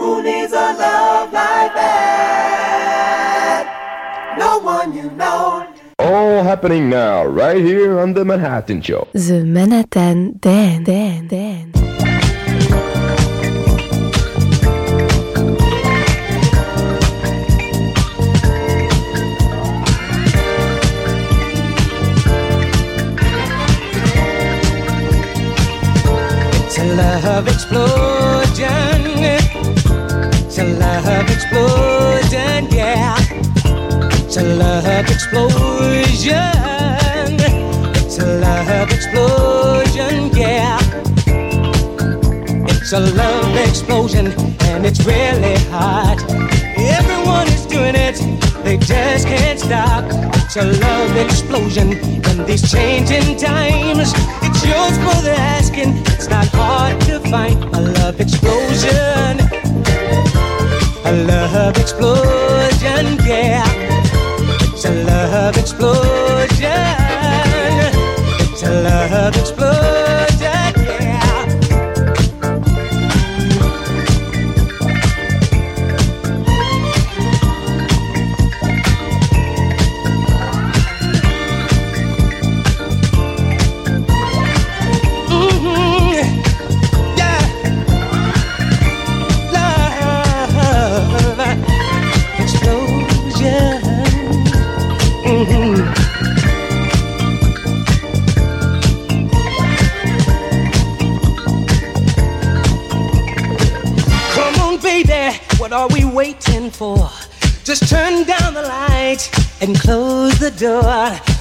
Who needs a love like that? No one you know. All happening now, right here on The Manhattan Show. The Manhattan Dan Dan Dan. It's a love explosion. It's a love explosion, yeah. It's a love explosion. It's a love explosion, yeah. It's a love explosion, and it's really hot. Everyone is doing it, they just can't stop. It's a love explosion in these changing times. It's yours for the asking. It's not hard to find a love explosion. A love explosion, yeah. It's a love explosion. It's a love explosion, Just turn down the lights and close the door.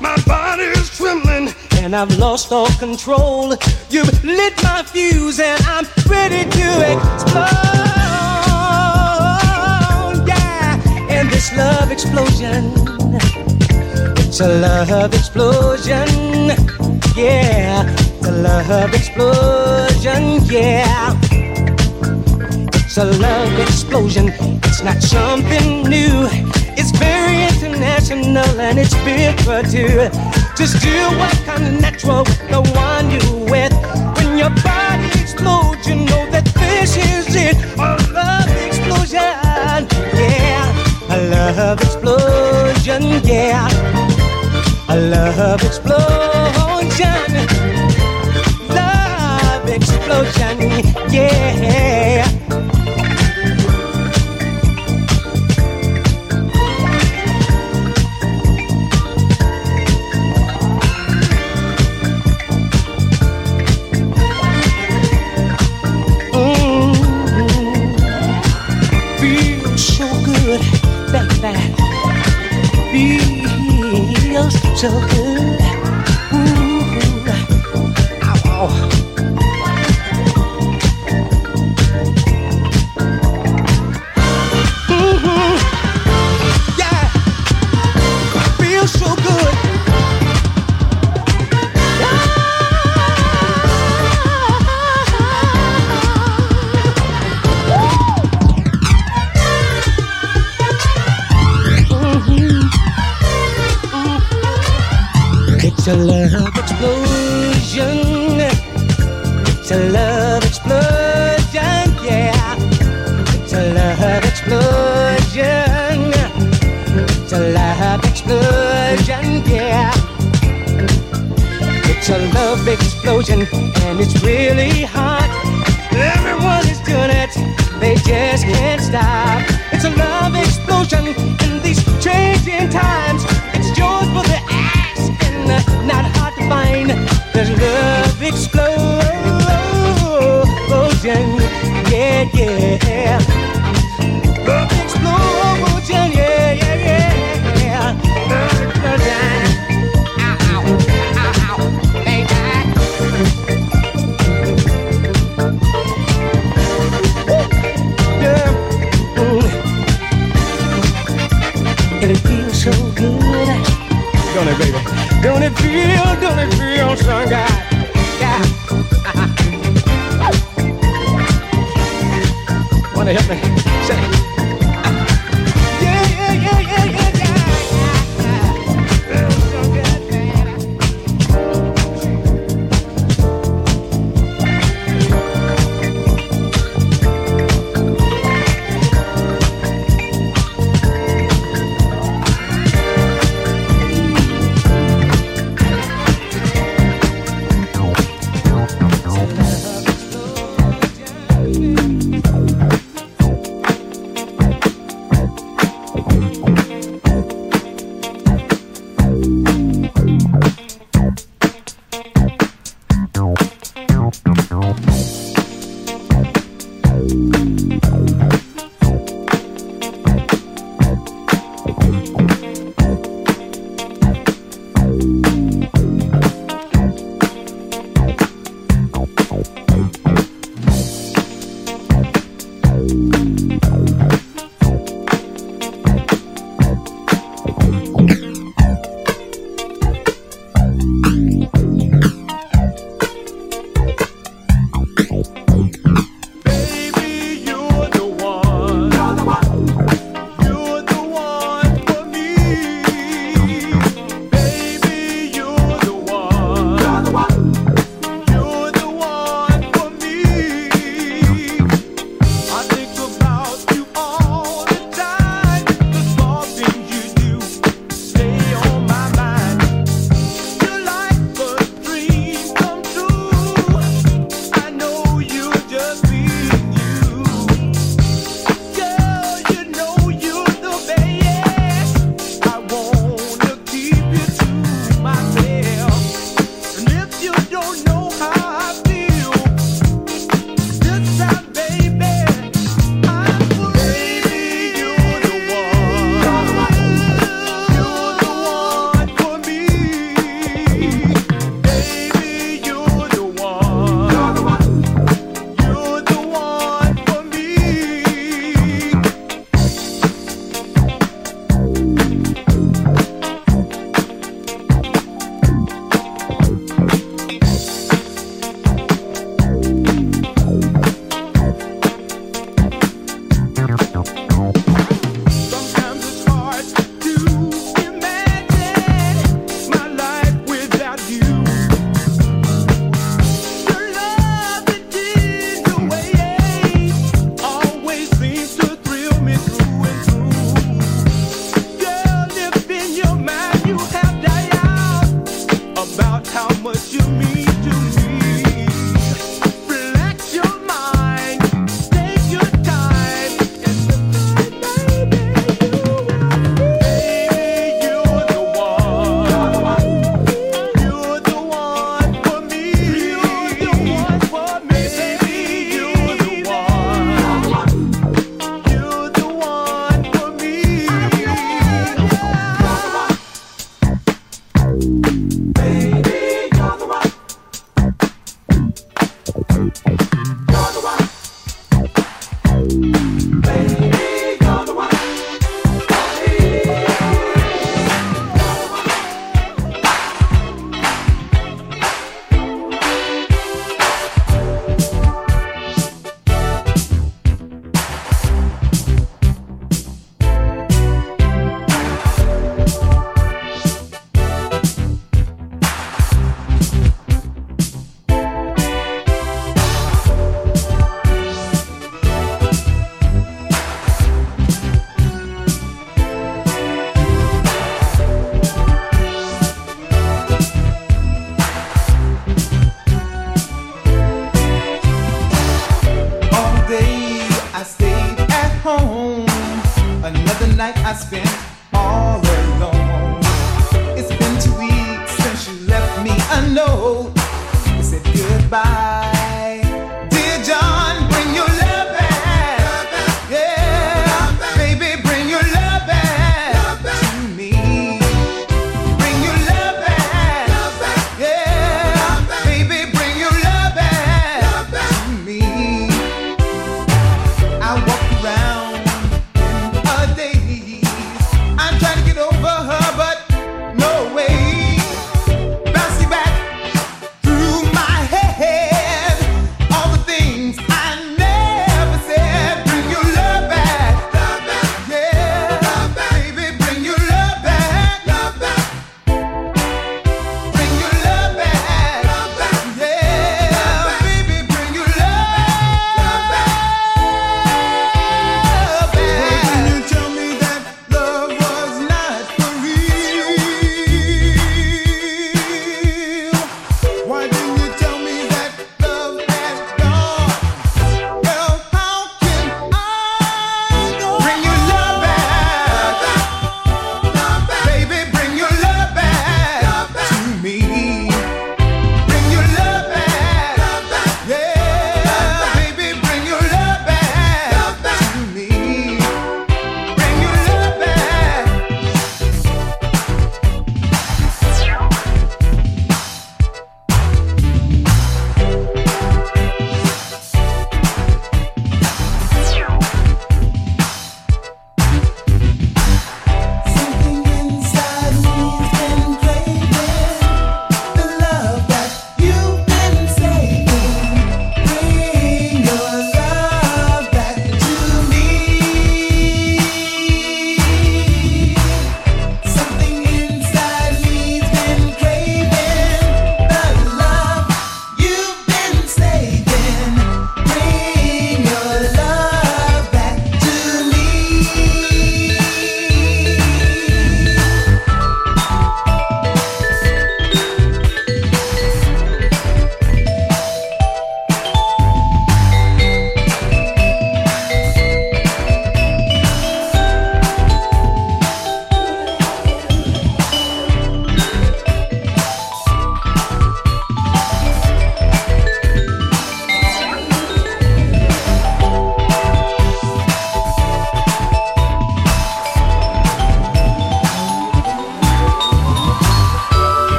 My body is trembling and I've lost all control. You've lit my fuse and I'm ready to explode. Yeah, and this love explosion. It's a love explosion. Yeah, a love explosion. Yeah. It's a love explosion. It's not something new. It's very international and it's bigger too. Just do what comes natural with the one you with. When your body explodes, you know that this is it. A love explosion. Yeah. A love explosion. Yeah. A love explosion. Love explosion. Yeah. Feels so a love explosion. It's a love explosion, yeah. It's a love explosion. It's a love explosion, yeah. It's a love explosion, and it's really hot. Everyone is doing it, they just can't stop. It's a love explosion in these changing times. Find. There's love explosion, yeah, yeah. Don't it, baby? Don't it feel, don't it feel so good? Yeah. Wanna help me? Say.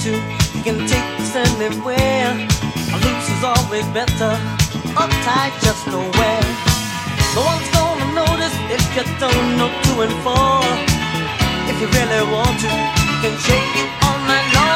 To, you can take us anywhere. Loose is always better. Uptight, just nowhere. No one's gonna notice if you don't know two and four. If you really want to, you can shake it all night long.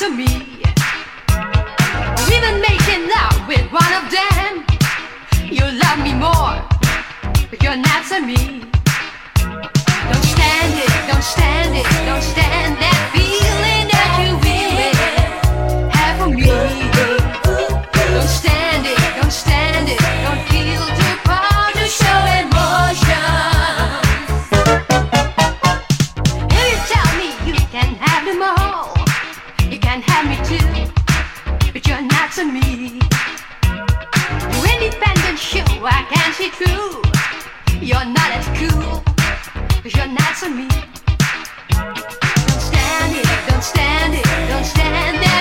to me. We've been making love with one of them, you love me more, but you're not to me. Don't stand it, don't stand it, don't stand that feeling. cool. You're not as cool. You're not to me. Don't stand it. Don't stand it. Don't stand it.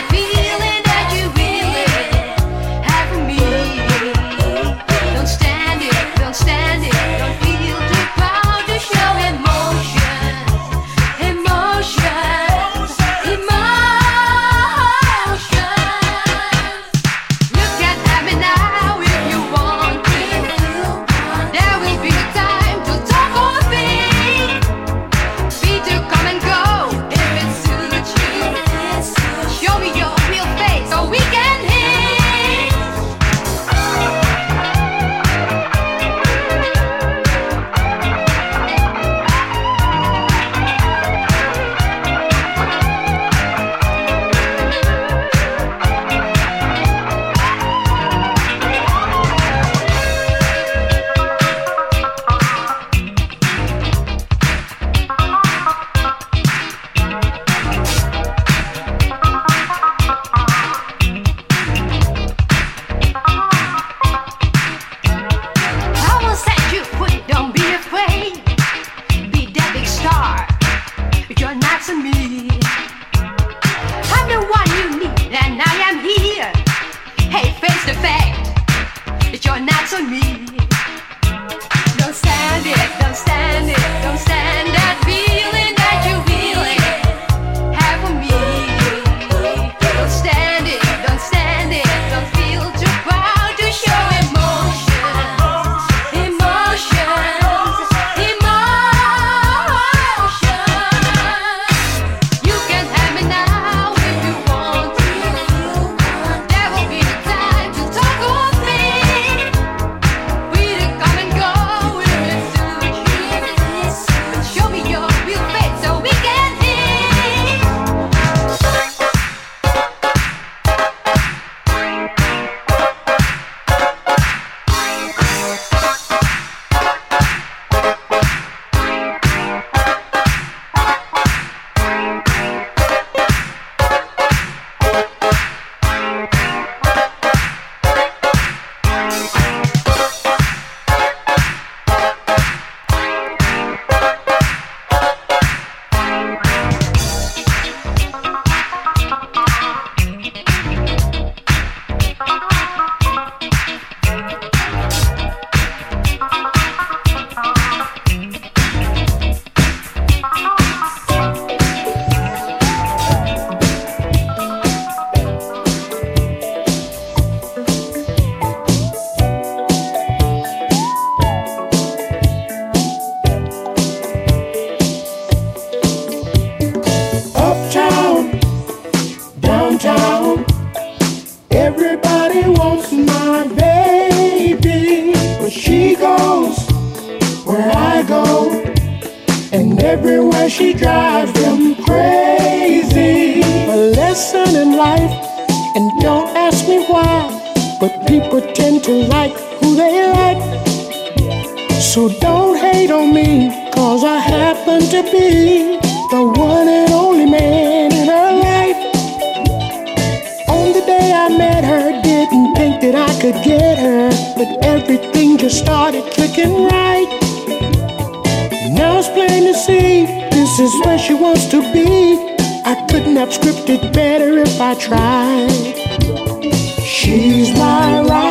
She drives them crazy. A lesson in life, and don't ask me why, but people tend to like who they like. So don't hate on me, cause I happen to be the one and only man in her life. On the day I met her, didn't think that I could get her, but everything just started clicking right. This is where she wants to be. I couldn't have scripted better if I tried. She's my ride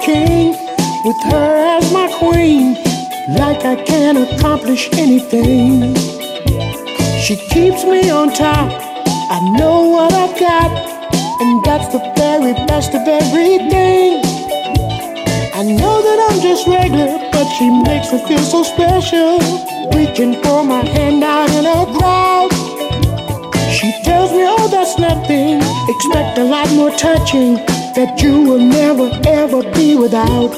king with her as my queen, like I can accomplish anything. She keeps me on top. I know what I've got, and that's the very best of everything. I know that I'm just regular, but she makes me feel so special. Reaching for my hand out in a crowd. She tells me, oh, that's nothing. Expect a lot more touching that you will never ever be without.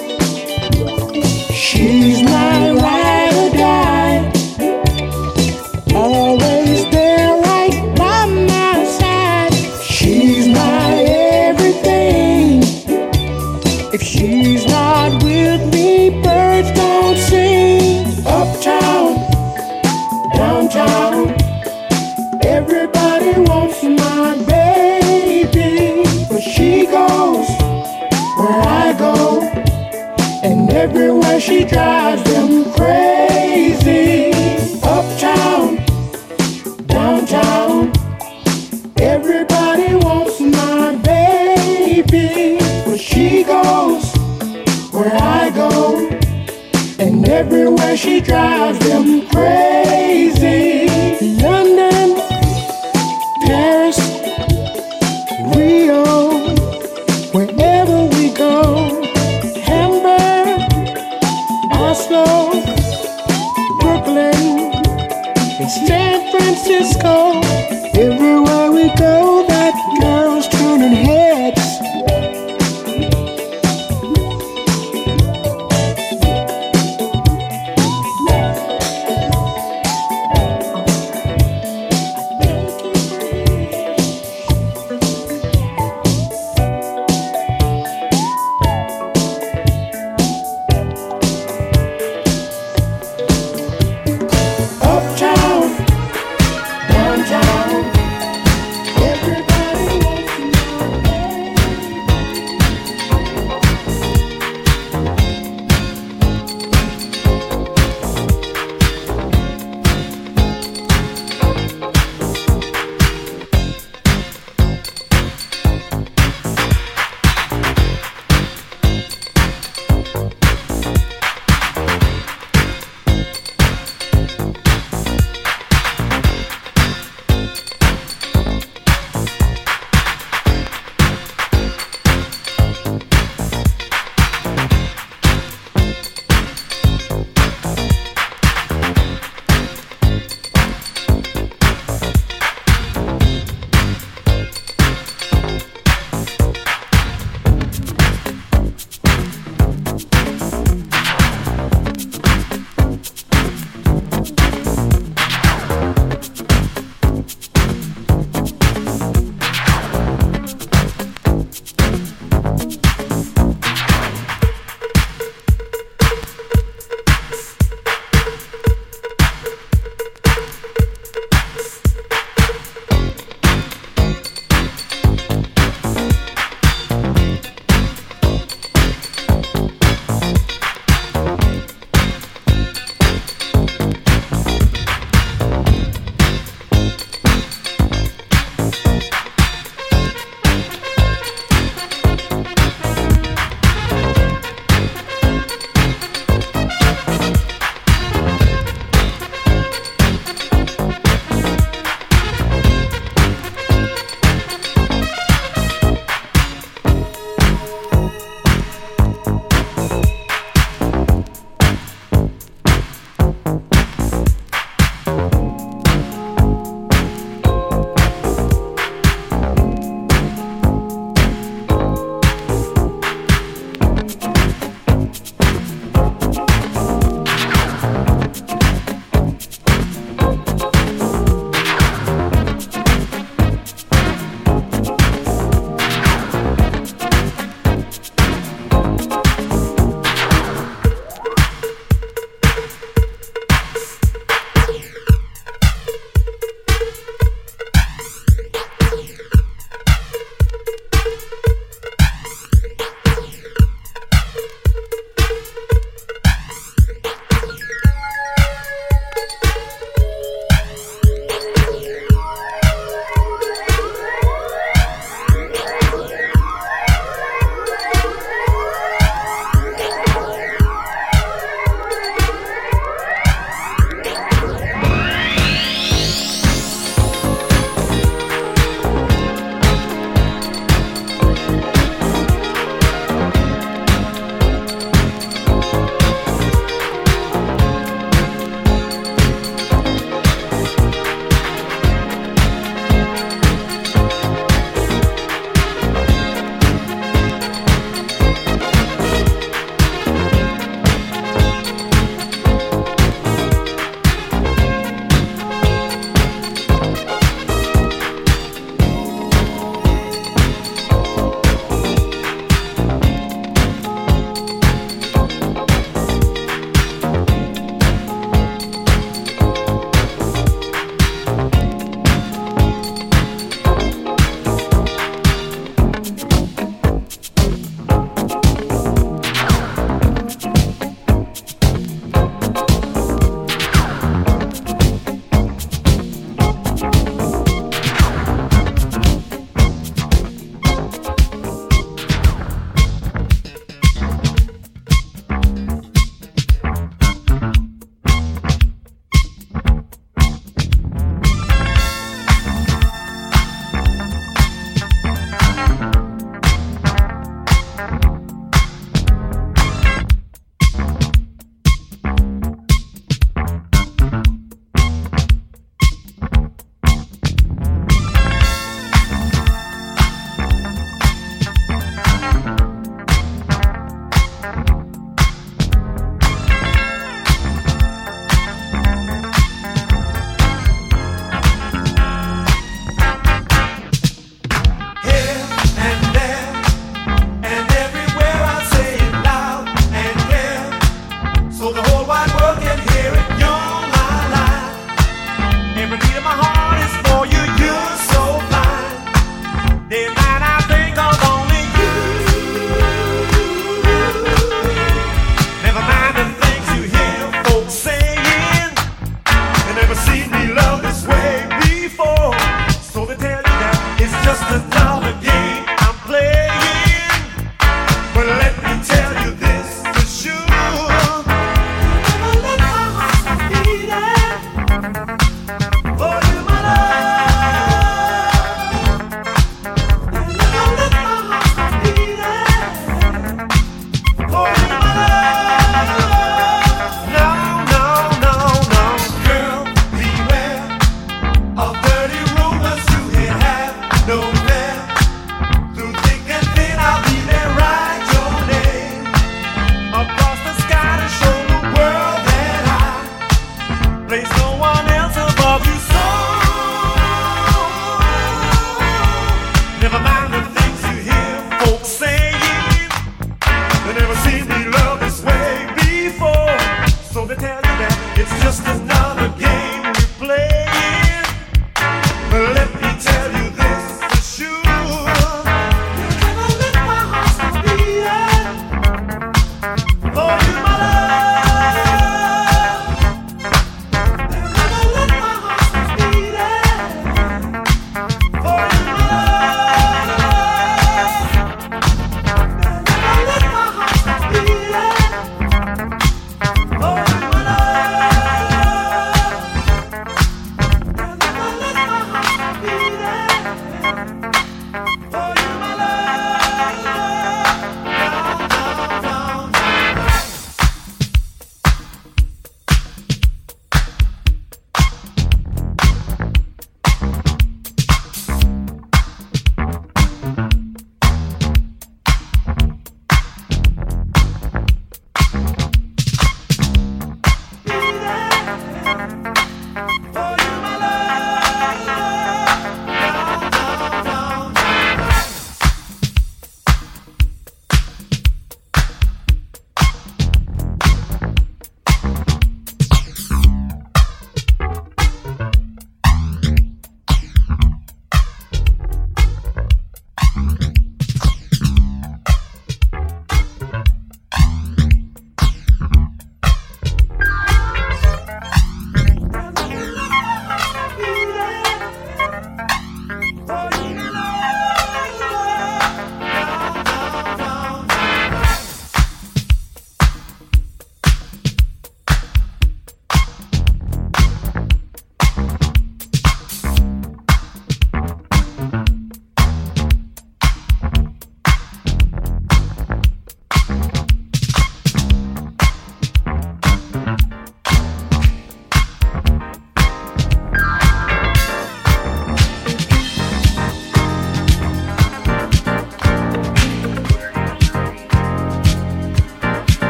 She's my ride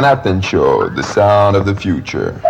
Manhattan Show, the sound of the future.